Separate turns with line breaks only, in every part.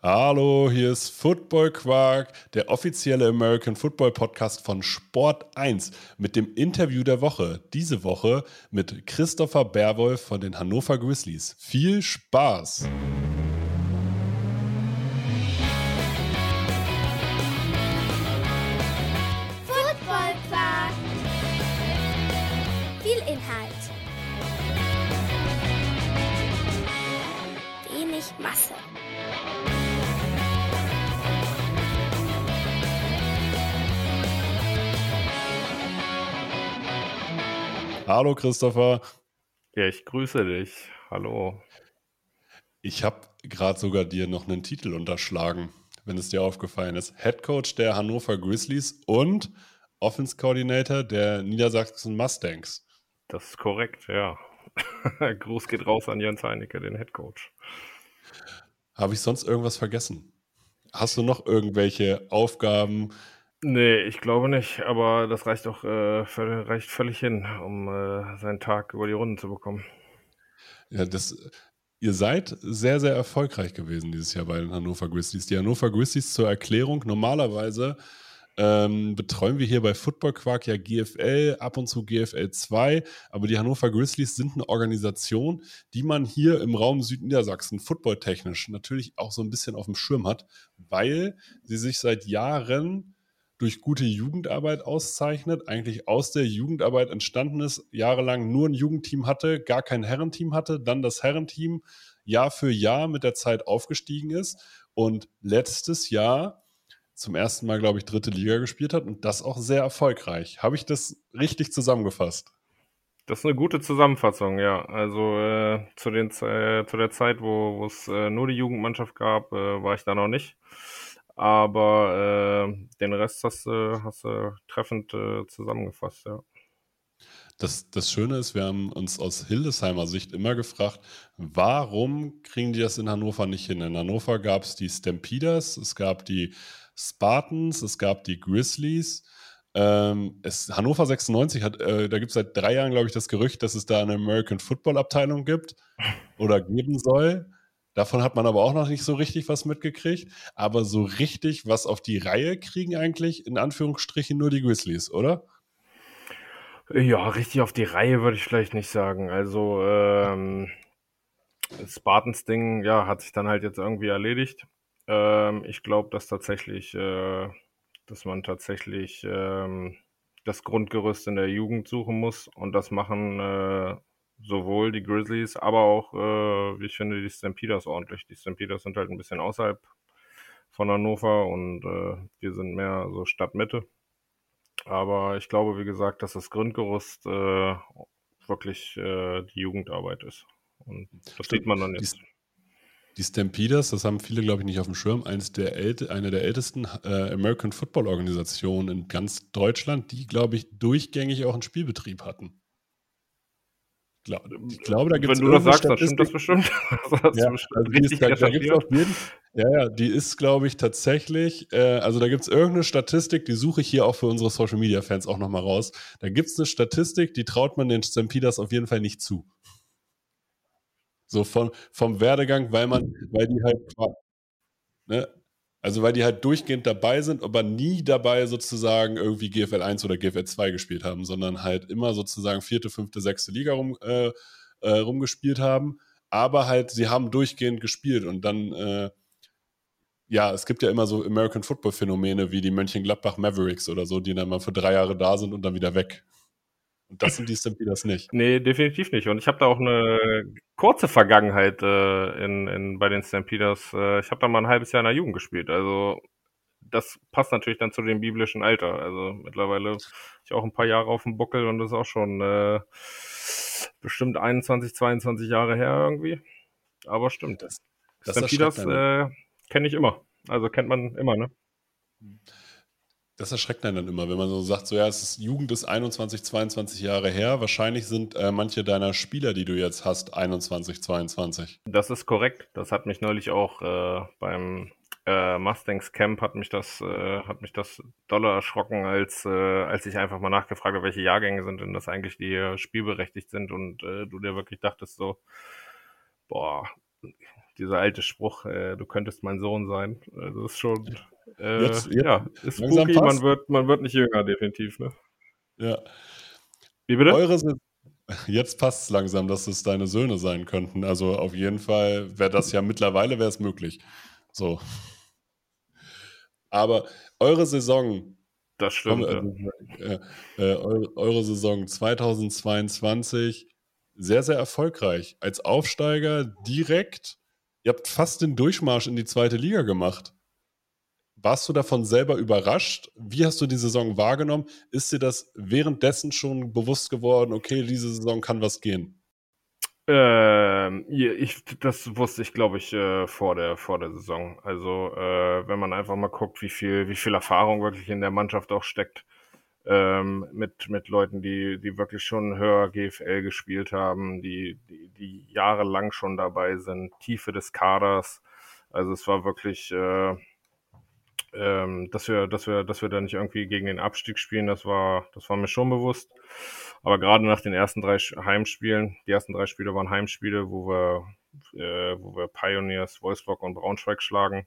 Hallo, hier ist Football Quark, der offizielle American Football Podcast von Sport 1 mit dem Interview der Woche. Diese Woche mit Christopher Berwolf von den Hannover Grizzlies. Viel Spaß!
Football Quark. Viel Inhalt. Wenig Masse.
Hallo Christopher.
Ja, ich grüße dich. Hallo.
Ich habe gerade sogar dir noch einen Titel unterschlagen, wenn es dir aufgefallen ist. Head Coach der Hannover Grizzlies und Offense Coordinator der Niedersachsen Mustangs.
Das ist korrekt, ja. Gruß geht raus an Jens Heinecke, den Head Coach.
Habe ich sonst irgendwas vergessen? Hast du noch irgendwelche Aufgaben?
Nee, ich glaube nicht, aber das reicht doch äh, völlig hin, um äh, seinen Tag über die Runden zu bekommen.
Ja, das, ihr seid sehr, sehr erfolgreich gewesen dieses Jahr bei den Hannover Grizzlies. Die Hannover Grizzlies zur Erklärung, normalerweise ähm, betreuen wir hier bei Football Quark ja GFL, ab und zu GFL 2, aber die Hannover Grizzlies sind eine Organisation, die man hier im Raum Südniedersachsen footballtechnisch natürlich auch so ein bisschen auf dem Schirm hat, weil sie sich seit Jahren durch gute Jugendarbeit auszeichnet, eigentlich aus der Jugendarbeit entstanden ist, jahrelang nur ein Jugendteam hatte, gar kein Herrenteam hatte, dann das Herrenteam Jahr für Jahr mit der Zeit aufgestiegen ist und letztes Jahr zum ersten Mal, glaube ich, dritte Liga gespielt hat und das auch sehr erfolgreich. Habe ich das richtig zusammengefasst?
Das ist eine gute Zusammenfassung, ja. Also äh, zu, den, Ze- zu der Zeit, wo wo es äh, nur die Jugendmannschaft gab, äh, war ich da noch nicht. Aber äh, den Rest hast du hast du treffend äh, zusammengefasst, ja.
Das, das Schöne ist, wir haben uns aus Hildesheimer Sicht immer gefragt, warum kriegen die das in Hannover nicht hin? In Hannover gab es die Stampeders, es gab die Spartans, es gab die Grizzlies. Ähm, es, Hannover 96 hat, äh, da gibt es seit drei Jahren, glaube ich, das Gerücht, dass es da eine American Football Abteilung gibt oder geben soll. Davon hat man aber auch noch nicht so richtig was mitgekriegt. Aber so richtig was auf die Reihe kriegen eigentlich in Anführungsstrichen nur die Grizzlies, oder?
Ja, richtig auf die Reihe würde ich vielleicht nicht sagen. Also, ähm, Spartans Ding, ja, hat sich dann halt jetzt irgendwie erledigt. Ähm, ich glaube, dass tatsächlich, äh, dass man tatsächlich ähm, das Grundgerüst in der Jugend suchen muss und das machen äh, sowohl die Grizzlies, aber auch, äh, wie ich finde, die Stampeders ordentlich. Die Stampeders sind halt ein bisschen außerhalb von Hannover und äh, wir sind mehr so Stadtmitte. Aber ich glaube, wie gesagt, dass das Grundgerüst äh, wirklich äh, die Jugendarbeit ist. Und das sieht man dann jetzt.
Die Stampeders, das haben viele, glaube ich, nicht auf dem Schirm, eines der älte, eine der ältesten äh, American Football Organisationen in ganz Deutschland, die, glaube ich, durchgängig auch einen Spielbetrieb hatten. Gla- Ich glaube, da gibt es
Wenn du das sagst, dann stimmt das bestimmt. Das
Ja, also die ist, da, da gibt's auf jeden, ja, ja, die ist, glaube ich, tatsächlich, äh, also da gibt es irgendeine Statistik, die suche ich hier auch für unsere Social Media Fans auch nochmal raus. Da gibt es eine Statistik, die traut man den Stampeders auf jeden Fall nicht zu. So von, vom Werdegang, weil man, weil die halt, ne, also weil die halt durchgehend dabei sind, aber nie dabei sozusagen irgendwie GFL 1 oder GFL 2 gespielt haben, sondern halt immer sozusagen vierte, fünfte, sechste Liga rum, äh, äh, rumgespielt haben. Aber halt, sie haben durchgehend gespielt und dann, äh, ja, es gibt ja immer so American Football Phänomene wie die Mönchengladbach Mavericks oder so, die dann mal für drei Jahre da sind und dann wieder weg. Und das sind die Stampeders nicht.
Nee, definitiv nicht. Und ich habe da auch eine kurze Vergangenheit äh, in, in, bei den Stampeders. Äh, ich habe da mal ein halbes Jahr in der Jugend gespielt. Also das passt natürlich dann zu dem biblischen Alter. Also mittlerweile habe ich auch ein paar Jahre auf dem Buckel und das ist auch schon äh, bestimmt 21, 22 Jahre her irgendwie. Aber stimmt.
Das, das
Stampeders äh, kenne ich immer. Also kennt man immer, ne?
Das erschreckt einen dann immer, wenn man so sagt, so ja, es ist Jugend ist 21, 22 Jahre her. Wahrscheinlich sind äh, manche deiner Spieler, die du jetzt hast, 21, 22.
Das ist korrekt. Das hat mich neulich auch äh, beim äh, Mustangs Camp hat mich das äh, hat mich das doller erschrocken, als äh, als ich einfach mal nachgefragt habe, welche Jahrgänge sind denn das eigentlich, die hier spielberechtigt sind und äh, du dir wirklich dachtest so, boah, dieser alte Spruch, äh, du könntest mein Sohn sein. Also das ist schon äh, jetzt, jetzt, ja, ist spooky, man wird, man wird nicht jünger, definitiv, ne?
Ja.
Wie bitte?
Eure sind, jetzt passt es langsam, dass es deine Söhne sein könnten. Also auf jeden Fall wäre das ja mittlerweile wäre es möglich. So. Aber eure Saison.
Das stimmt.
Also, äh, äh, eure, eure Saison 2022 sehr, sehr erfolgreich. Als Aufsteiger direkt. Ihr habt fast den Durchmarsch in die zweite Liga gemacht. Warst du davon selber überrascht? Wie hast du die Saison wahrgenommen? Ist dir das währenddessen schon bewusst geworden, okay, diese Saison kann was gehen?
Ähm, ich, das wusste ich, glaube ich, äh, vor der vor der Saison. Also äh, wenn man einfach mal guckt, wie viel wie viel Erfahrung wirklich in der Mannschaft auch steckt, ähm, mit mit Leuten, die die wirklich schon höher GFL gespielt haben, die die, die jahrelang schon dabei sind, Tiefe des Kaders. Also es war wirklich äh, ähm, dass wir, dass wir, dass wir da nicht irgendwie gegen den Abstieg spielen, das war, das war mir schon bewusst. Aber gerade nach den ersten drei Heimspielen, die ersten drei Spiele waren Heimspiele, wo wir, äh, wo wir Pioneers, Wolfsburg und Braunschweig schlagen.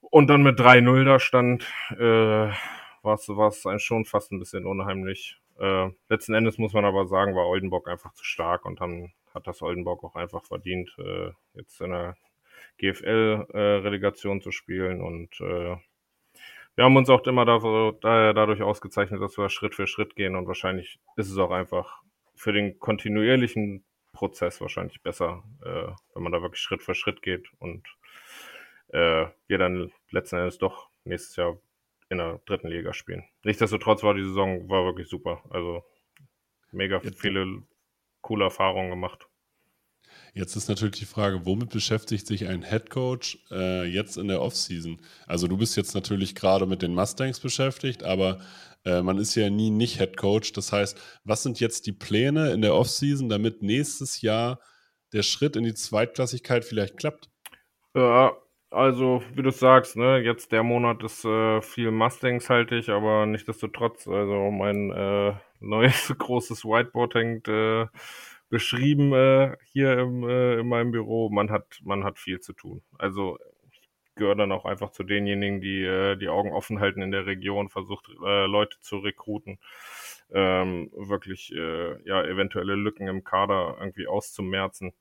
Und dann mit 3-0 da stand, äh, war es ein schon fast ein bisschen unheimlich. Äh, letzten Endes muss man aber sagen, war Oldenburg einfach zu stark und dann hat das Oldenburg auch einfach verdient, äh, jetzt in der GFL-Relegation äh, zu spielen. Und äh, wir haben uns auch immer da, da, dadurch ausgezeichnet, dass wir Schritt für Schritt gehen. Und wahrscheinlich ist es auch einfach für den kontinuierlichen Prozess wahrscheinlich besser, äh, wenn man da wirklich Schritt für Schritt geht und äh, wir dann letzten Endes doch nächstes Jahr in der dritten Liga spielen. Nichtsdestotrotz war die Saison war wirklich super. Also mega viele coole Erfahrungen gemacht.
Jetzt ist natürlich die Frage, womit beschäftigt sich ein Head Coach äh, jetzt in der Offseason? Also du bist jetzt natürlich gerade mit den Mustangs beschäftigt, aber äh, man ist ja nie nicht Head Coach. Das heißt, was sind jetzt die Pläne in der Offseason, damit nächstes Jahr der Schritt in die Zweitklassigkeit vielleicht klappt?
Ja, also wie du sagst, ne, jetzt der Monat ist äh, viel Mustangs halte ich, aber nichtsdestotrotz, also mein äh, neues großes Whiteboard hängt äh, beschrieben äh, hier im, äh, in meinem Büro. Man hat, man hat viel zu tun. Also ich gehöre dann auch einfach zu denjenigen, die äh, die Augen offen halten in der Region, versucht äh, Leute zu rekruten, ähm, wirklich äh, ja eventuelle Lücken im Kader irgendwie auszumerzen.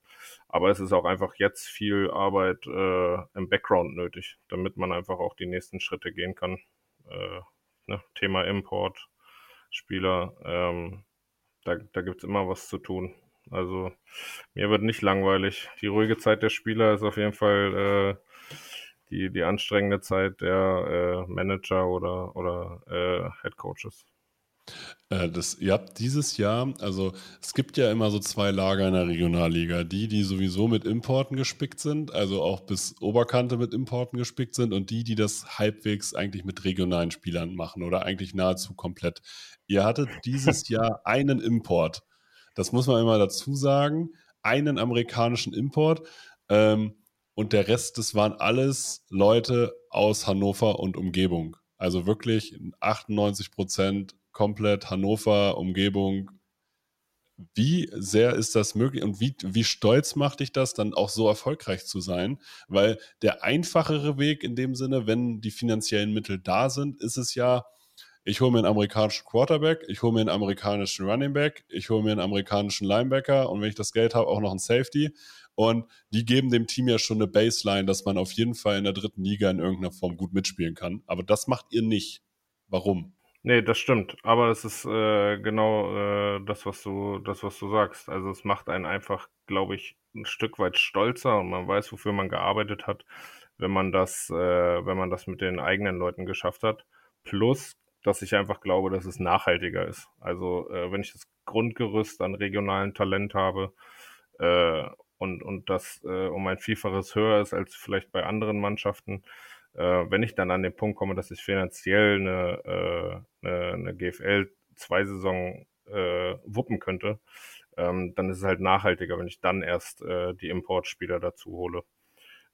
Aber es ist auch einfach jetzt viel Arbeit äh, im Background nötig, damit man einfach auch die nächsten Schritte gehen kann. Äh, ne? Thema Import, Spieler, ähm, da, da gibt es immer was zu tun. Also mir wird nicht langweilig. Die ruhige Zeit der Spieler ist auf jeden Fall äh, die, die anstrengende Zeit der äh, Manager oder, oder äh, Head Coaches.
Äh, das, ihr habt dieses Jahr, also es gibt ja immer so zwei Lager in der Regionalliga. Die, die sowieso mit Importen gespickt sind, also auch bis Oberkante mit Importen gespickt sind und die, die das halbwegs eigentlich mit regionalen Spielern machen oder eigentlich nahezu komplett. Ihr hattet dieses Jahr einen Import das muss man immer dazu sagen, einen amerikanischen Import. Ähm, und der Rest, das waren alles Leute aus Hannover und Umgebung. Also wirklich 98 Prozent komplett Hannover, Umgebung. Wie sehr ist das möglich und wie, wie stolz macht dich das, dann auch so erfolgreich zu sein? Weil der einfachere Weg in dem Sinne, wenn die finanziellen Mittel da sind, ist es ja, ich hole mir einen amerikanischen Quarterback, ich hole mir einen amerikanischen Running Back, ich hole mir einen amerikanischen Linebacker und wenn ich das Geld habe, auch noch einen Safety. Und die geben dem Team ja schon eine Baseline, dass man auf jeden Fall in der dritten Liga in irgendeiner Form gut mitspielen kann. Aber das macht ihr nicht. Warum?
Nee, das stimmt. Aber es ist äh, genau äh, das, was du, das, was du sagst. Also es macht einen einfach, glaube ich, ein Stück weit stolzer und man weiß, wofür man gearbeitet hat, wenn man das, äh, wenn man das mit den eigenen Leuten geschafft hat. Plus dass ich einfach glaube, dass es nachhaltiger ist. Also äh, wenn ich das Grundgerüst an regionalen Talent habe äh, und, und das äh, um ein Vielfaches höher ist als vielleicht bei anderen Mannschaften, Äh, wenn ich dann an den Punkt komme, dass ich finanziell eine, äh, eine, eine GFL zwei Saison äh, wuppen könnte, ähm, dann ist es halt nachhaltiger, wenn ich dann erst äh, die Importspieler dazu hole.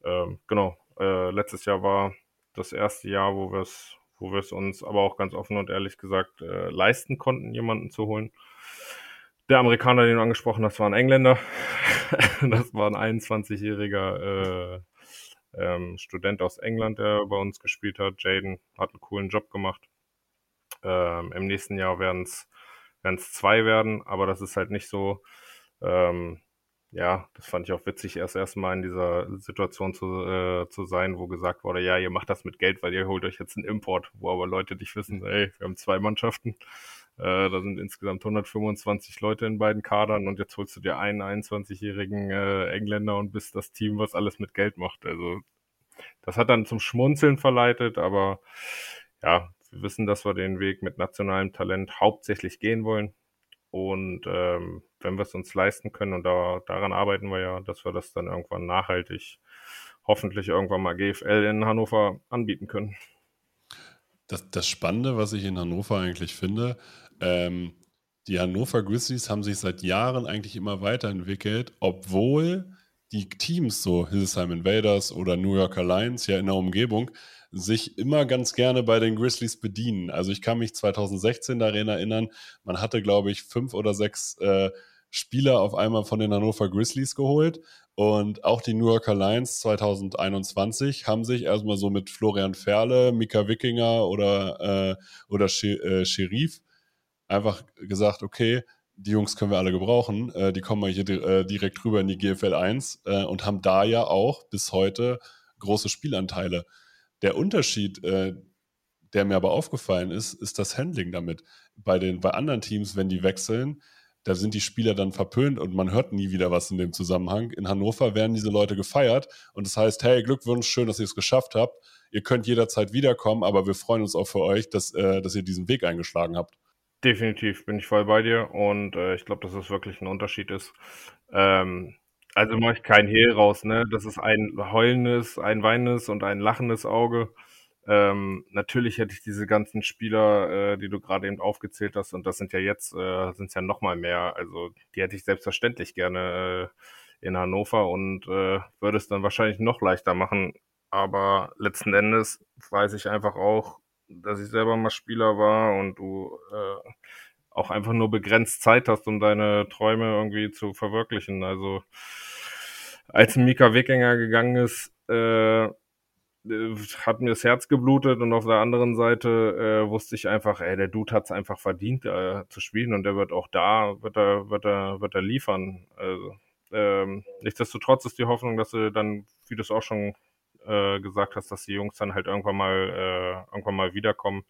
Ähm, genau. Äh, letztes Jahr war das erste Jahr, wo wir es wo wir es uns aber auch ganz offen und ehrlich gesagt äh, leisten konnten, jemanden zu holen. Der Amerikaner, den du angesprochen hast, war ein Engländer. das war ein 21-jähriger äh, ähm, Student aus England, der bei uns gespielt hat. Jaden hat einen coolen Job gemacht. Ähm, Im nächsten Jahr werden es zwei werden, aber das ist halt nicht so. Ähm, ja, das fand ich auch witzig, erst erstmal in dieser Situation zu, äh, zu sein, wo gesagt wurde, ja, ihr macht das mit Geld, weil ihr holt euch jetzt einen Import, wo aber Leute nicht wissen, ey, wir haben zwei Mannschaften, äh, da sind insgesamt 125 Leute in beiden Kadern und jetzt holst du dir einen 21-jährigen äh, Engländer und bist das Team, was alles mit Geld macht. Also das hat dann zum Schmunzeln verleitet, aber ja, wir wissen, dass wir den Weg mit nationalem Talent hauptsächlich gehen wollen. Und ähm, wenn wir es uns leisten können, und da, daran arbeiten wir ja, dass wir das dann irgendwann nachhaltig, hoffentlich irgendwann mal GFL in Hannover anbieten können.
Das, das Spannende, was ich in Hannover eigentlich finde, ähm, die Hannover Grizzlies haben sich seit Jahren eigentlich immer weiterentwickelt, obwohl die Teams, so Hillsheim Invaders oder New Yorker Lions, ja in der Umgebung, sich immer ganz gerne bei den Grizzlies bedienen. Also ich kann mich 2016 daran erinnern, man hatte, glaube ich, fünf oder sechs äh, Spieler auf einmal von den Hannover Grizzlies geholt. Und auch die New Yorker Lions 2021 haben sich erstmal so mit Florian Ferle, Mika Wickinger oder, äh, oder äh, Sherif einfach gesagt, okay, die Jungs können wir alle gebrauchen. Äh, die kommen mal hier äh, direkt rüber in die GFL 1 äh, und haben da ja auch bis heute große Spielanteile. Der Unterschied, äh, der mir aber aufgefallen ist, ist das Handling damit. Bei den bei anderen Teams, wenn die wechseln, da sind die Spieler dann verpönt und man hört nie wieder was in dem Zusammenhang. In Hannover werden diese Leute gefeiert und das heißt, hey, Glückwunsch, schön, dass ihr es geschafft habt. Ihr könnt jederzeit wiederkommen, aber wir freuen uns auch für euch, dass, äh, dass ihr diesen Weg eingeschlagen habt.
Definitiv bin ich voll bei dir und äh, ich glaube, dass es wirklich ein Unterschied ist. Ähm, also mache ich kein Hehl raus, ne? Das ist ein heulendes, ein weinendes und ein lachendes Auge. Ähm, natürlich hätte ich diese ganzen Spieler, äh, die du gerade eben aufgezählt hast, und das sind ja jetzt, äh, sind es ja noch mal mehr. Also die hätte ich selbstverständlich gerne äh, in Hannover und äh, würde es dann wahrscheinlich noch leichter machen. Aber letzten Endes weiß ich einfach auch, dass ich selber mal Spieler war und du äh, auch einfach nur begrenzt Zeit hast, um deine Träume irgendwie zu verwirklichen. Also als Mika Wikinger gegangen ist, äh, hat mir das Herz geblutet und auf der anderen Seite äh, wusste ich einfach, ey, der Dude hat es einfach verdient äh, zu spielen und der wird auch da, wird er, wird er, wird er liefern. Also, ähm, nichtsdestotrotz ist die Hoffnung, dass sie dann, wie du es auch schon äh, gesagt hast, dass die Jungs dann halt irgendwann mal, äh, irgendwann mal wiederkommen.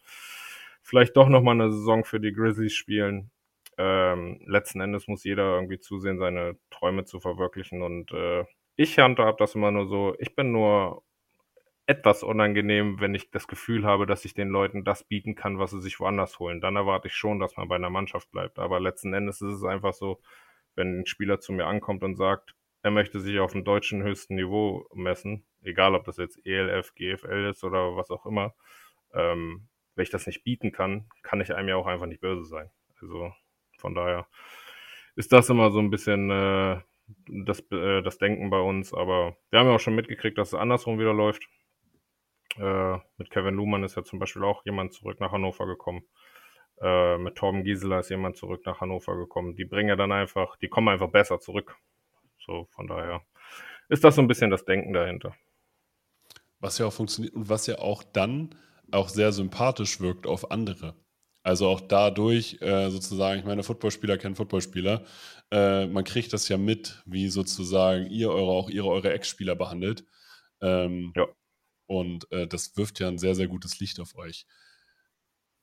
Vielleicht doch nochmal eine Saison für die Grizzlies spielen. Ähm, letzten Endes muss jeder irgendwie zusehen, seine Träume zu verwirklichen. Und äh, ich handhab das immer nur so, ich bin nur etwas unangenehm, wenn ich das Gefühl habe, dass ich den Leuten das bieten kann, was sie sich woanders holen. Dann erwarte ich schon, dass man bei einer Mannschaft bleibt. Aber letzten Endes ist es einfach so, wenn ein Spieler zu mir ankommt und sagt, er möchte sich auf dem deutschen höchsten Niveau messen, egal ob das jetzt ELF, GFL ist oder was auch immer, ähm, wenn ich das nicht bieten kann, kann ich einem ja auch einfach nicht böse sein. Also von daher ist das immer so ein bisschen äh, das, äh, das Denken bei uns. Aber wir haben ja auch schon mitgekriegt, dass es andersrum wieder läuft. Äh, mit Kevin Luhmann ist ja zum Beispiel auch jemand zurück nach Hannover gekommen. Äh, mit Torben Gieseler ist jemand zurück nach Hannover gekommen. Die bringen ja dann einfach, die kommen einfach besser zurück. So, von daher ist das so ein bisschen das Denken dahinter.
Was ja auch funktioniert und was ja auch dann auch sehr sympathisch wirkt auf andere. Also auch dadurch äh, sozusagen, ich meine, Footballspieler kennen Footballspieler, äh, man kriegt das ja mit, wie sozusagen ihr eure, auch ihre eure Ex-Spieler behandelt. Ähm, ja. Und äh, das wirft ja ein sehr, sehr gutes Licht auf euch.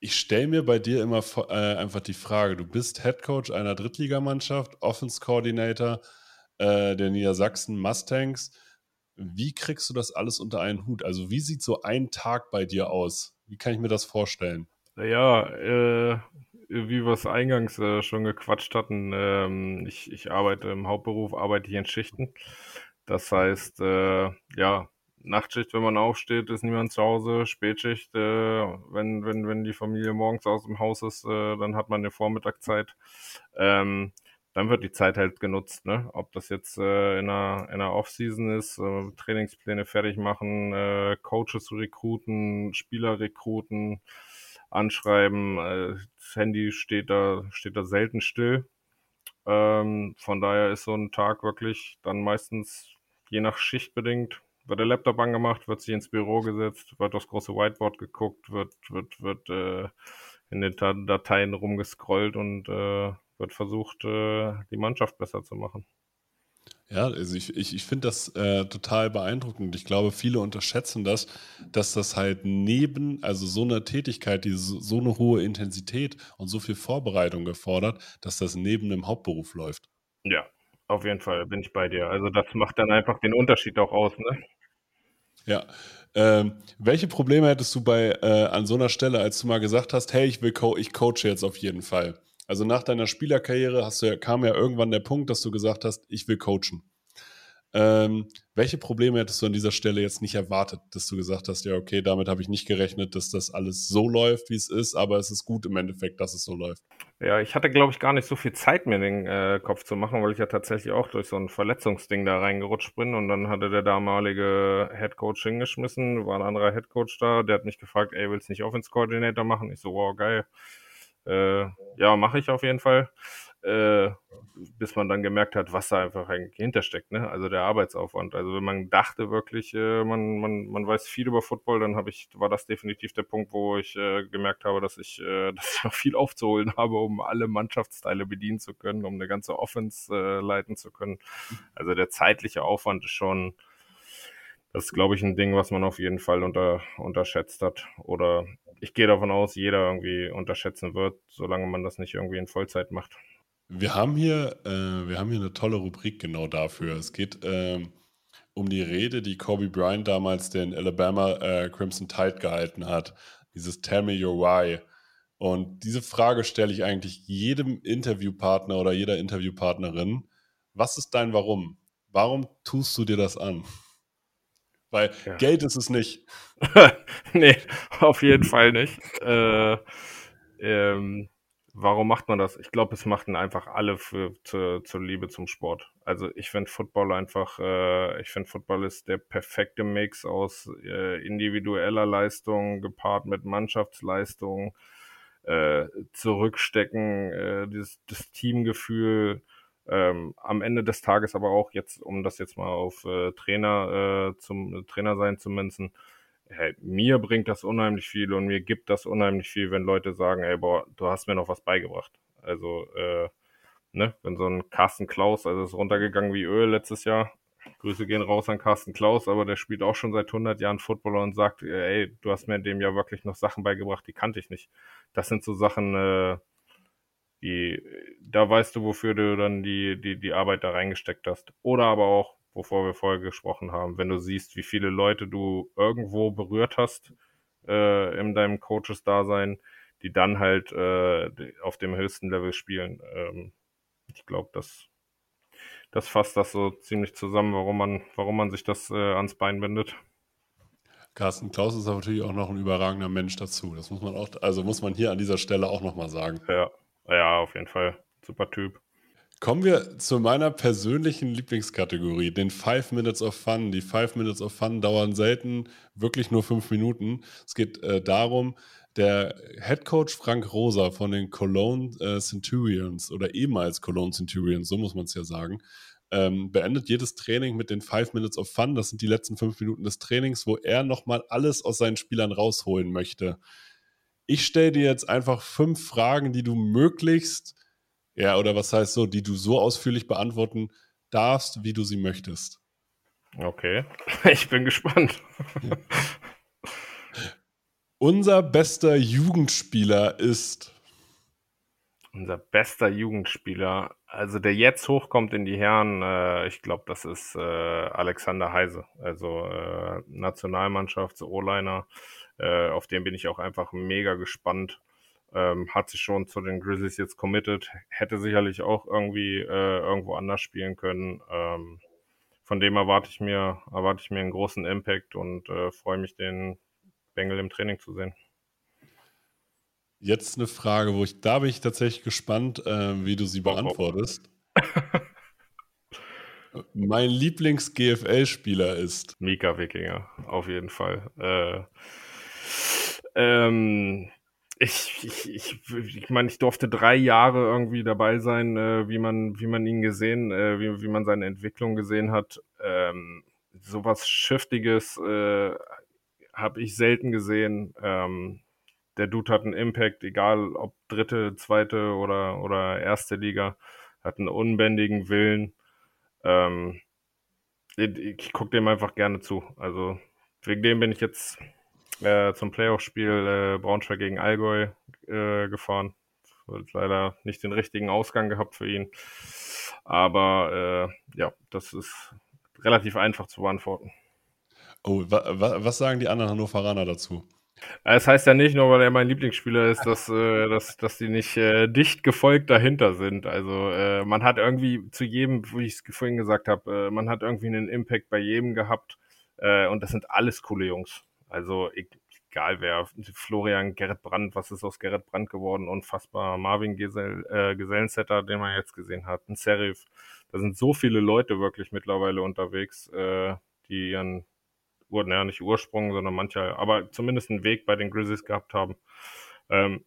Ich stelle mir bei dir immer äh, einfach die Frage, du bist Head Coach einer Drittligamannschaft, Offense Coordinator äh, der Niedersachsen Mustangs. Wie kriegst du das alles unter einen Hut? Also wie sieht so ein Tag bei dir aus? Wie kann ich mir das vorstellen?
Ja, äh, wie wir es eingangs äh, schon gequatscht hatten, ähm, ich, ich arbeite im Hauptberuf, arbeite ich in Schichten. Das heißt, äh, ja, Nachtschicht, wenn man aufsteht, ist niemand zu Hause. Spätschicht, äh, wenn, wenn, wenn die Familie morgens aus dem Haus ist, äh, dann hat man eine Vormittagszeit. Ähm, dann wird die Zeit halt genutzt, ne? Ob das jetzt äh, in einer, in einer Off-Season ist, äh, Trainingspläne fertig machen, äh, Coaches rekruten, Spieler rekruten, anschreiben. Äh, das Handy steht da, steht da selten still. Ähm, von daher ist so ein Tag wirklich dann meistens je nach Schicht bedingt wird der Laptop angemacht, wird sich ins Büro gesetzt, wird aufs große Whiteboard geguckt, wird, wird, wird äh, in den Dateien rumgescrollt und äh, wird versucht, äh, die Mannschaft besser zu machen.
Ja, also ich, ich, ich finde das äh, total beeindruckend. Ich glaube, viele unterschätzen das, dass das halt neben, also so einer Tätigkeit, die so, so eine hohe Intensität und so viel Vorbereitung gefordert, dass das neben dem Hauptberuf läuft.
Ja, auf jeden Fall bin ich bei dir. Also das macht dann einfach den Unterschied auch aus, ne?
Ja. Ähm, welche Probleme hättest du bei äh, an so einer Stelle, als du mal gesagt hast, hey, ich will co ich coache jetzt auf jeden Fall? Also nach deiner Spielerkarriere hast du ja, kam ja irgendwann der Punkt, dass du gesagt hast, ich will coachen. Ähm, welche Probleme hättest du an dieser Stelle jetzt nicht erwartet, dass du gesagt hast, ja, okay, damit habe ich nicht gerechnet, dass das alles so läuft, wie es ist, aber es ist gut im Endeffekt, dass es so läuft.
Ja, ich hatte, glaube ich, gar nicht so viel Zeit, mir den äh, Kopf zu machen, weil ich ja tatsächlich auch durch so ein Verletzungsding da reingerutscht bin und dann hatte der damalige Headcoach hingeschmissen, war ein anderer Headcoach da, der hat mich gefragt, ey, willst du nicht Offense Coordinator machen? Ich so, wow, geil. Äh, ja, mache ich auf jeden Fall äh, bis man dann gemerkt hat, was da einfach hintersteckt, ne? Also der Arbeitsaufwand. Also wenn man dachte wirklich, äh, man, man, man weiß viel über Football, dann habe ich, war das definitiv der Punkt, wo ich äh, gemerkt habe, dass ich, äh, dass ich noch viel aufzuholen habe, um alle Mannschaftsteile bedienen zu können, um eine ganze Offense äh, leiten zu können. Also der zeitliche Aufwand ist schon, das ist, glaube ich, ein Ding, was man auf jeden Fall unter, unterschätzt hat. Oder ich gehe davon aus, jeder irgendwie unterschätzen wird, solange man das nicht irgendwie in Vollzeit macht.
Wir haben hier, äh, wir haben hier eine tolle Rubrik genau dafür. Es geht ähm, um die Rede, die Kobe Bryant damals den Alabama äh, Crimson Tide gehalten hat. Dieses Tell me your why. Und diese Frage stelle ich eigentlich jedem Interviewpartner oder jeder Interviewpartnerin. Was ist dein Warum? Warum tust du dir das an? Weil ja. Geld ist es nicht.
nee, auf jeden Fall nicht. Äh, ähm, Warum macht man das? Ich glaube, es machten einfach alle für, zu, zur Liebe zum Sport. Also ich finde Football einfach, äh, ich finde Football ist der perfekte Mix aus äh, individueller Leistung gepaart mit Mannschaftsleistung, äh, zurückstecken, äh, das, das Teamgefühl, ähm, am Ende des Tages aber auch jetzt, um das jetzt mal auf äh, Trainer äh, zum Trainer sein zu münzen, hey, mir bringt das unheimlich viel und mir gibt das unheimlich viel, wenn Leute sagen, ey, boah, du hast mir noch was beigebracht. Also, äh, ne, wenn so ein Carsten Klaus, also ist runtergegangen wie Öl letztes Jahr. Grüße gehen raus an Carsten Klaus, aber der spielt auch schon seit 100 Jahren Footballer und sagt, ey, du hast mir in dem Jahr wirklich noch Sachen beigebracht, die kannte ich nicht. Das sind so Sachen, äh, die, da weißt du, wofür du dann die, die, die Arbeit da reingesteckt hast. Oder aber auch, wovor wir vorher gesprochen haben. Wenn du siehst, wie viele Leute du irgendwo berührt hast äh, in deinem Coaches-Dasein, die dann halt äh, auf dem höchsten Level spielen. Ähm, ich glaube, das, das fasst das so ziemlich zusammen, warum man, warum man sich das äh, ans Bein bindet.
Carsten Klaus ist natürlich auch noch ein überragender Mensch dazu. Das muss man auch, also muss man hier an dieser Stelle auch nochmal sagen.
Ja, ja, auf jeden Fall. Super Typ.
Kommen wir zu meiner persönlichen Lieblingskategorie, den Five Minutes of Fun. Die Five Minutes of Fun dauern selten wirklich nur fünf Minuten. Es geht äh, darum, der Head Coach Frank Rosa von den Cologne äh, Centurions oder ehemals Cologne Centurions, so muss man es ja sagen, ähm, beendet jedes Training mit den Five Minutes of Fun. Das sind die letzten fünf Minuten des Trainings, wo er nochmal alles aus seinen Spielern rausholen möchte. Ich stelle dir jetzt einfach fünf Fragen, die du möglichst ja, oder was heißt so, die du so ausführlich beantworten darfst, wie du sie möchtest.
Okay, ich bin gespannt.
Unser bester Jugendspieler ist.
Unser bester Jugendspieler, also der jetzt hochkommt in die Herren, äh, ich glaube, das ist äh, Alexander Heise, also äh, Nationalmannschafts O-Liner. Äh, auf den bin ich auch einfach mega gespannt. Ähm, hat sich schon zu den Grizzlies jetzt committed, hätte sicherlich auch irgendwie äh, irgendwo anders spielen können. Ähm, von dem erwarte ich mir, erwarte ich mir einen großen Impact und äh, freue mich, den Bengel im Training zu sehen.
Jetzt eine Frage, wo ich, da bin ich tatsächlich gespannt, äh, wie du sie beantwortest. mein Lieblings-GFL-Spieler ist.
Mika Wikinger, auf jeden Fall. Äh, ähm, ich, ich, ich, ich meine, ich durfte drei Jahre irgendwie dabei sein, äh, wie man, wie man ihn gesehen, äh, wie, wie man seine Entwicklung gesehen hat. Ähm, sowas Schiftiges äh, habe ich selten gesehen. Ähm, der Dude hat einen Impact, egal ob dritte, zweite oder, oder erste Liga, hat einen unbändigen Willen. Ähm, ich, ich gucke dem einfach gerne zu. Also wegen dem bin ich jetzt äh, zum Playoff-Spiel äh, Braunschweig gegen Allgäu äh, gefahren. Hat leider nicht den richtigen Ausgang gehabt für ihn. Aber äh, ja, das ist relativ einfach zu beantworten.
Oh, wa wa was sagen die anderen Hannoveraner dazu?
Es heißt ja nicht nur, weil er mein Lieblingsspieler ist, dass, äh, dass, dass die nicht äh, dicht gefolgt dahinter sind. Also äh, man hat irgendwie zu jedem, wie ich es vorhin gesagt habe, äh, man hat irgendwie einen Impact bei jedem gehabt. Äh, und das sind alles coole Jungs. Also egal wer, Florian, Gerrit Brandt, was ist aus Gerrit Brandt geworden? Unfassbar. Marvin Gesell, äh, Gesellensetter, den man jetzt gesehen hat. Ein Serif. Da sind so viele Leute wirklich mittlerweile unterwegs, äh, die ihren naja, nicht Ursprung, sondern mancher, aber zumindest einen Weg bei den Grizzlies gehabt haben. Ähm,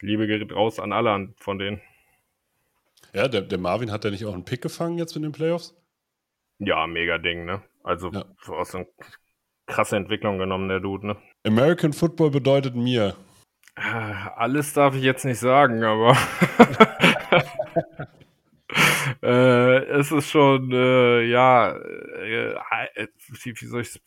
Liebe geht raus an alle von denen.
Ja, der, der Marvin hat ja nicht auch einen Pick gefangen jetzt in den Playoffs?
Ja, mega Ding, ne? Also ja. aus so krasse Entwicklung genommen, der Dude, ne?
American Football bedeutet mir.
Ah, alles darf ich jetzt nicht sagen, aber äh, es ist schon, äh, ja, äh, äh wie, soll ich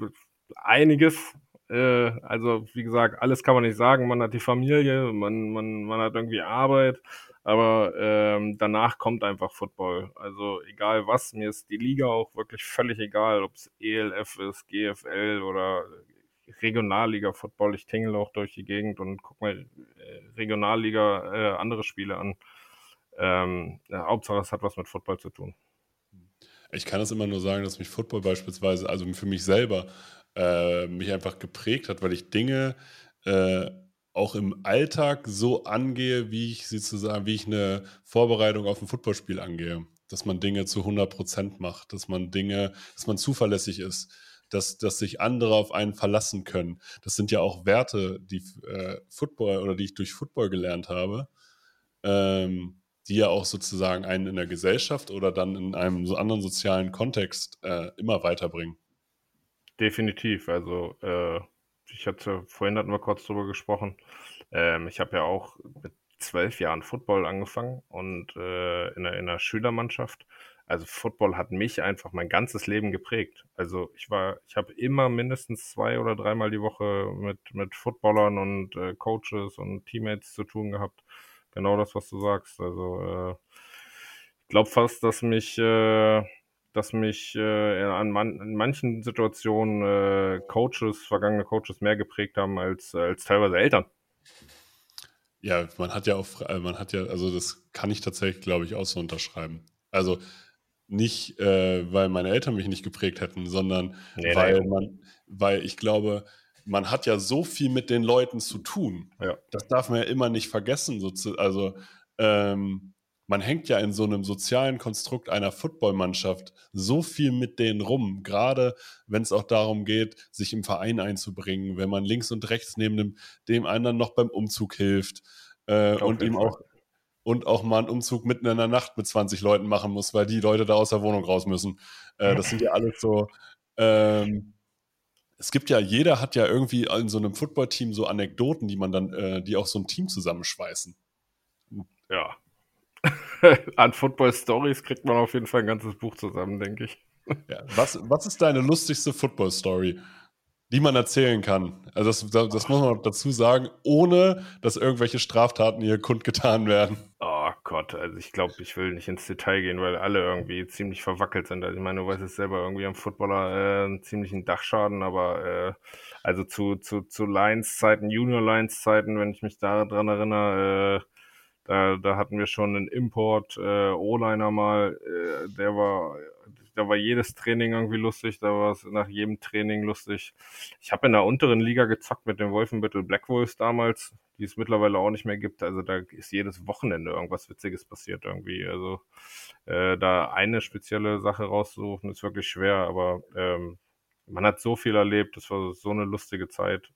einiges. Äh, also, wie gesagt, alles kann man nicht sagen. Man hat die Familie, man, man, man hat irgendwie Arbeit, aber ähm, danach kommt einfach Football. Also, egal was, mir ist die Liga auch wirklich völlig egal, ob es ELF ist, GFL oder Regionalliga-Football. Ich tingle auch durch die Gegend und gucke mir äh, Regionalliga äh, andere Spiele an. Ähm, ja, Hauptsache, es hat was mit Football zu tun.
Ich kann es immer nur sagen, dass mich Football beispielsweise, also für mich selber, äh, mich einfach geprägt hat, weil ich Dinge äh, auch im Alltag so angehe, wie ich sie zu sagen, wie ich eine Vorbereitung auf ein Footballspiel angehe. Dass man Dinge zu 100% macht, dass man Dinge, dass man zuverlässig ist, dass, dass sich andere auf einen verlassen können. Das sind ja auch Werte, die äh, Football oder die ich durch Football gelernt habe. Ähm, die ja auch sozusagen einen in der Gesellschaft oder dann in einem so anderen sozialen Kontext äh, immer weiterbringen.
Definitiv. Also äh, ich hatte vorhin hatten wir kurz drüber gesprochen. Ähm, ich habe ja auch mit zwölf Jahren Football angefangen und äh, in, einer, in einer Schülermannschaft. Also Football hat mich einfach mein ganzes Leben geprägt. Also ich war, ich habe immer mindestens zwei oder dreimal die Woche mit, mit Footballern und äh, Coaches und Teammates zu tun gehabt genau das, was du sagst. Also äh, ich glaube fast, dass mich, äh, dass mich äh, an man in manchen Situationen äh, Coaches, vergangene Coaches mehr geprägt haben als, als teilweise Eltern.
Ja, man hat ja auch, äh, man hat ja, also das kann ich tatsächlich, glaube ich, auch so unterschreiben. Also nicht, äh, weil meine Eltern mich nicht geprägt hätten, sondern nee, weil man, weil ich glaube, man hat ja so viel mit den Leuten zu tun. Ja. Das darf man ja immer nicht vergessen. Also ähm, man hängt ja in so einem sozialen Konstrukt einer Footballmannschaft so viel mit denen rum, gerade wenn es auch darum geht, sich im Verein einzubringen, wenn man links und rechts neben dem, dem anderen noch beim Umzug hilft äh, und ihm auch und auch mal einen Umzug mitten in der Nacht mit 20 Leuten machen muss, weil die Leute da aus der Wohnung raus müssen. Äh, das sind ja alles so ähm, es gibt ja, jeder hat ja irgendwie in so einem Footballteam so Anekdoten, die man dann, äh, die auch so ein Team zusammenschweißen.
Ja. An Football Stories kriegt man auf jeden Fall ein ganzes Buch zusammen, denke ich.
Ja. Was, was ist deine lustigste Football Story, die man erzählen kann? Also das, das muss man dazu sagen, ohne dass irgendwelche Straftaten hier kundgetan werden.
Oh Gott, also ich glaube, ich will nicht ins Detail gehen, weil alle irgendwie ziemlich verwackelt sind. Also ich meine, du weißt es selber, irgendwie am Footballer äh, einen ziemlichen Dachschaden, aber äh, also zu, zu, zu Lions-Zeiten, Junior-Lions-Zeiten, wenn ich mich daran erinnere, äh, da, da hatten wir schon einen Import, äh, O-Liner mal, äh, der war, da war jedes Training irgendwie lustig, da war es nach jedem Training lustig. Ich habe in der unteren Liga gezockt mit den Wolfenbüttel Black Wolves damals, die es mittlerweile auch nicht mehr gibt. Also da ist jedes Wochenende irgendwas Witziges passiert irgendwie. Also äh, da eine spezielle Sache raussuchen, ist wirklich schwer, aber ähm, man hat so viel erlebt, das war so eine lustige Zeit.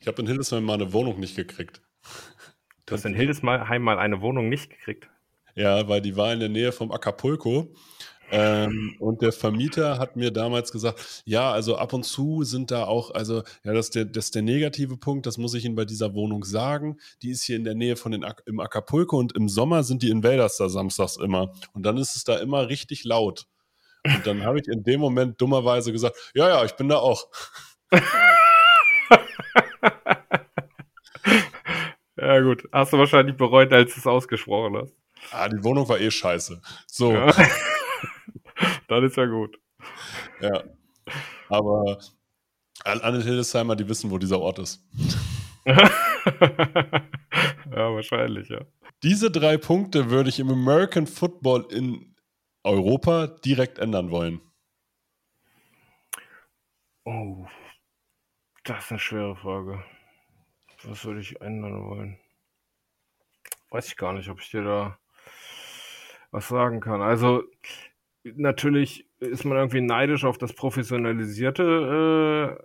Ich habe in Hildesheim mal eine Wohnung nicht gekriegt.
Du hast in Hildesheim mal eine Wohnung nicht gekriegt?
Ja, weil die war in der Nähe vom Acapulco. Ähm, und der Vermieter hat mir damals gesagt, ja, also ab und zu sind da auch, also ja, das ist der, das ist der negative Punkt, das muss ich Ihnen bei dieser Wohnung sagen. Die ist hier in der Nähe von den im Acapulco und im Sommer sind die Invaders da samstags immer. Und dann ist es da immer richtig laut. Und dann habe ich in dem Moment dummerweise gesagt, ja, ja, ich bin da auch.
ja, gut. Hast du wahrscheinlich bereut, als du es ausgesprochen hast.
Ah, die Wohnung war eh scheiße. So.
Ja. Dann ist ja gut.
Ja. Aber alle Hildesheimer, die wissen, wo dieser Ort ist.
ja, wahrscheinlich, ja.
Diese drei Punkte würde ich im American Football in Europa direkt ändern wollen.
Oh, das ist eine schwere Frage. Was würde ich ändern wollen? Weiß ich gar nicht, ob ich dir da was sagen kann. Also natürlich ist man irgendwie neidisch auf das Professionalisierte äh,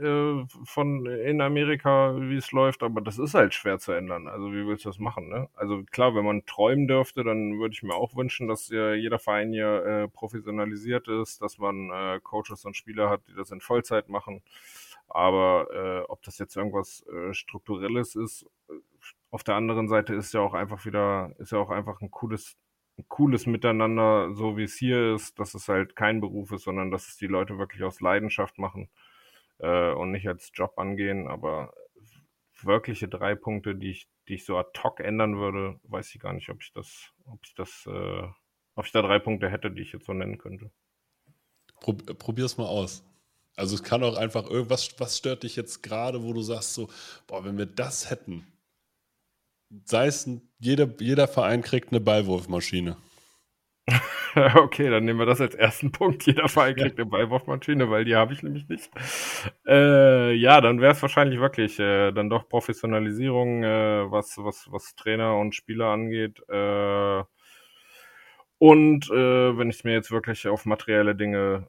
äh, von in Amerika, wie es läuft, aber das ist halt schwer zu ändern. Also wie willst du das machen? Ne? Also klar, wenn man träumen dürfte, dann würde ich mir auch wünschen, dass äh, jeder Verein hier äh, professionalisiert ist, dass man äh, Coaches und Spieler hat, die das in Vollzeit machen. Aber äh, ob das jetzt irgendwas strukturelles ist, auf der anderen Seite ist ja auch einfach wieder, ist ja auch einfach ein cooles ein cooles Miteinander, so wie es hier ist, dass es halt kein Beruf ist, sondern dass es die Leute wirklich aus Leidenschaft machen äh, und nicht als Job angehen. Aber wirkliche drei Punkte, die ich, die ich so ad hoc ändern würde, weiß ich gar nicht, ob ich das, ob ich das, äh, ob ich da drei Punkte hätte, die ich jetzt so nennen könnte.
Probier es mal aus. Also es kann auch einfach irgendwas, was stört dich jetzt gerade, wo du sagst so, boah, wenn wir das hätten, sei es, jeder, jeder Verein kriegt eine Ballwurfmaschine.
okay, dann nehmen wir das als ersten Punkt. Jeder Verein kriegt eine Ballwurfmaschine, weil die habe ich nämlich nicht. Äh, ja, dann wäre es wahrscheinlich wirklich äh, dann doch Professionalisierung, äh, was, was, was Trainer und Spieler angeht. Äh, und äh, wenn ich mir jetzt wirklich auf materielle Dinge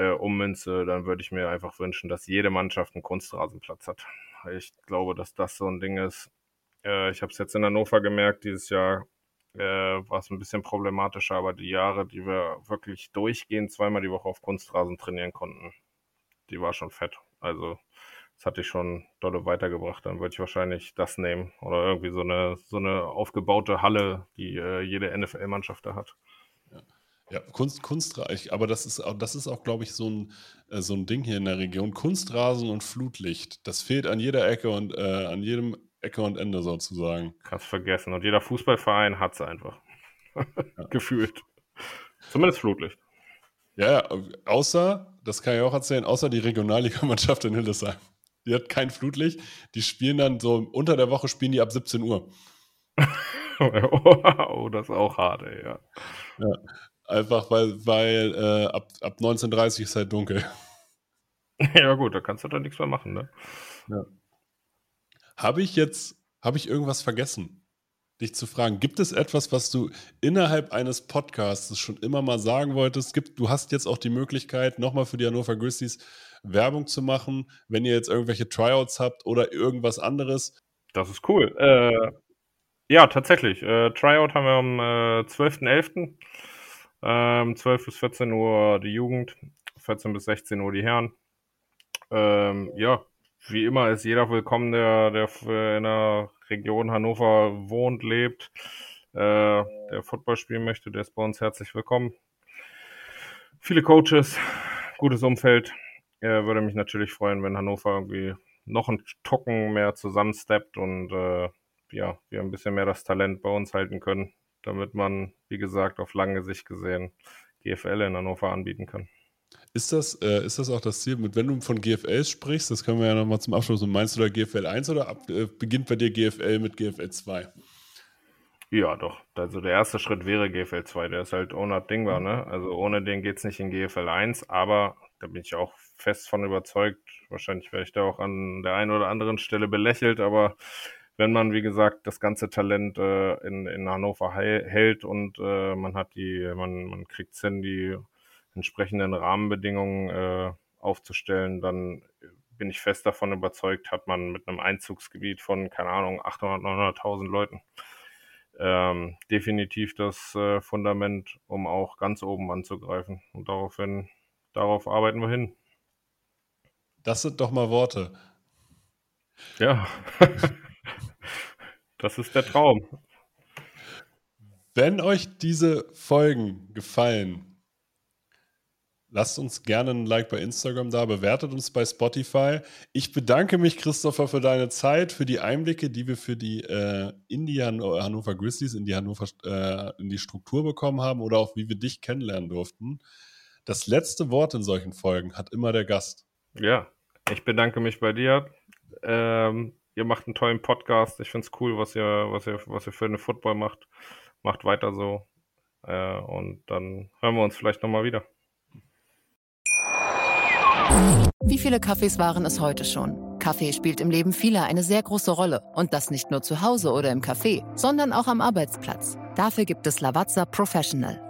äh, ummünze, dann würde ich mir einfach wünschen, dass jede Mannschaft einen Kunstrasenplatz hat. Ich glaube, dass das so ein Ding ist, äh, ich habe es jetzt in Hannover gemerkt, dieses Jahr äh, war es ein bisschen problematischer, aber die Jahre, die wir wirklich durchgehend zweimal die Woche auf Kunstrasen trainieren konnten, die war schon fett. Also das hatte ich schon dolle weitergebracht. Dann würde ich wahrscheinlich das nehmen oder irgendwie so eine so eine aufgebaute Halle, die äh, jede NFL-Mannschaft da hat.
Ja. Kunst, Kunstreich, aber das ist, auch, das ist auch, glaube ich, so ein, äh, so ein Ding hier in der Region. Kunstrasen und Flutlicht, das fehlt an jeder Ecke und äh, an jedem Ecke und Ende sozusagen.
Kannst vergessen. Und jeder Fußballverein hat es einfach. Gefühlt. Zumindest Flutlicht.
Ja, außer, das kann ich auch erzählen, außer die Regionalligamannschaft in Hildesheim. Die hat kein Flutlicht. Die spielen dann so unter der Woche spielen die ab 17 Uhr.
oh, das ist auch hart, ey, ja.
ja einfach weil, weil äh, ab, ab 19.30 Uhr ist halt dunkel.
Ja, gut, da kannst du dann nichts mehr machen, ne?
Ja. Habe ich jetzt, habe ich irgendwas vergessen, dich zu fragen? Gibt es etwas, was du innerhalb eines Podcasts schon immer mal sagen wolltest? Gibt, du hast jetzt auch die Möglichkeit, nochmal für die Hannover Grizzlies Werbung zu machen, wenn ihr jetzt irgendwelche Tryouts habt oder irgendwas anderes.
Das ist cool. Äh, ja, tatsächlich. Äh, Tryout haben wir am äh, 12.11. Ähm, 12 bis 14 Uhr die Jugend, 14 bis 16 Uhr die Herren. Ähm, ja, wie immer ist jeder willkommen, der, der in der Region Hannover wohnt, lebt, äh, der Football spielen möchte, der ist bei uns herzlich willkommen. Viele Coaches, gutes Umfeld. Äh, würde mich natürlich freuen, wenn Hannover irgendwie noch ein Tocken mehr zusammensteppt und äh, ja, wir ein bisschen mehr das Talent bei uns halten können, damit man, wie gesagt, auf lange Sicht gesehen GFL in Hannover anbieten kann.
Ist das, äh, ist das auch das Ziel, mit, wenn du von GFL sprichst, das können wir ja nochmal zum Abschluss, meinst du da GFL 1 oder ab, äh, beginnt bei dir GFL mit GFL 2?
Ja, doch. Also der erste Schritt wäre GFL 2, der ist halt unabdingbar, ne? Also ohne den geht's nicht in GFL 1, aber da bin ich auch fest von überzeugt. Wahrscheinlich werde ich da auch an der einen oder anderen Stelle belächelt, aber wenn man, wie gesagt, das ganze Talent äh, in, in Hannover hält und äh, man hat die, man, man kriegt es hin, die entsprechenden Rahmenbedingungen äh, aufzustellen, dann bin ich fest davon überzeugt, hat man mit einem Einzugsgebiet von, keine Ahnung, 800, 900.000 Leuten ähm, definitiv das äh, Fundament, um auch ganz oben anzugreifen. Und daraufhin, darauf arbeiten wir hin.
Das sind doch mal Worte.
Ja. Das ist der Traum.
Wenn euch diese Folgen gefallen, lasst uns gerne ein Like bei Instagram da, bewertet uns bei Spotify. Ich bedanke mich, Christopher, für deine Zeit, für die Einblicke, die wir für die äh, in die Han Hannover Grizzlies, in die Hannover, äh, in die Struktur bekommen haben oder auch wie wir dich kennenlernen durften. Das letzte Wort in solchen Folgen hat immer der Gast.
Ja, ich bedanke mich bei dir. Ähm, ihr macht einen tollen Podcast. Ich finde es cool, was ihr, was ihr, was ihr für eine Football macht. Macht weiter so. Äh, und dann hören wir uns vielleicht nochmal wieder.
Wie viele Kaffees waren es heute schon? Kaffee spielt im Leben vieler eine sehr große Rolle. Und das nicht nur zu Hause oder im Café, sondern auch am Arbeitsplatz. Dafür gibt es Lavazza Professional.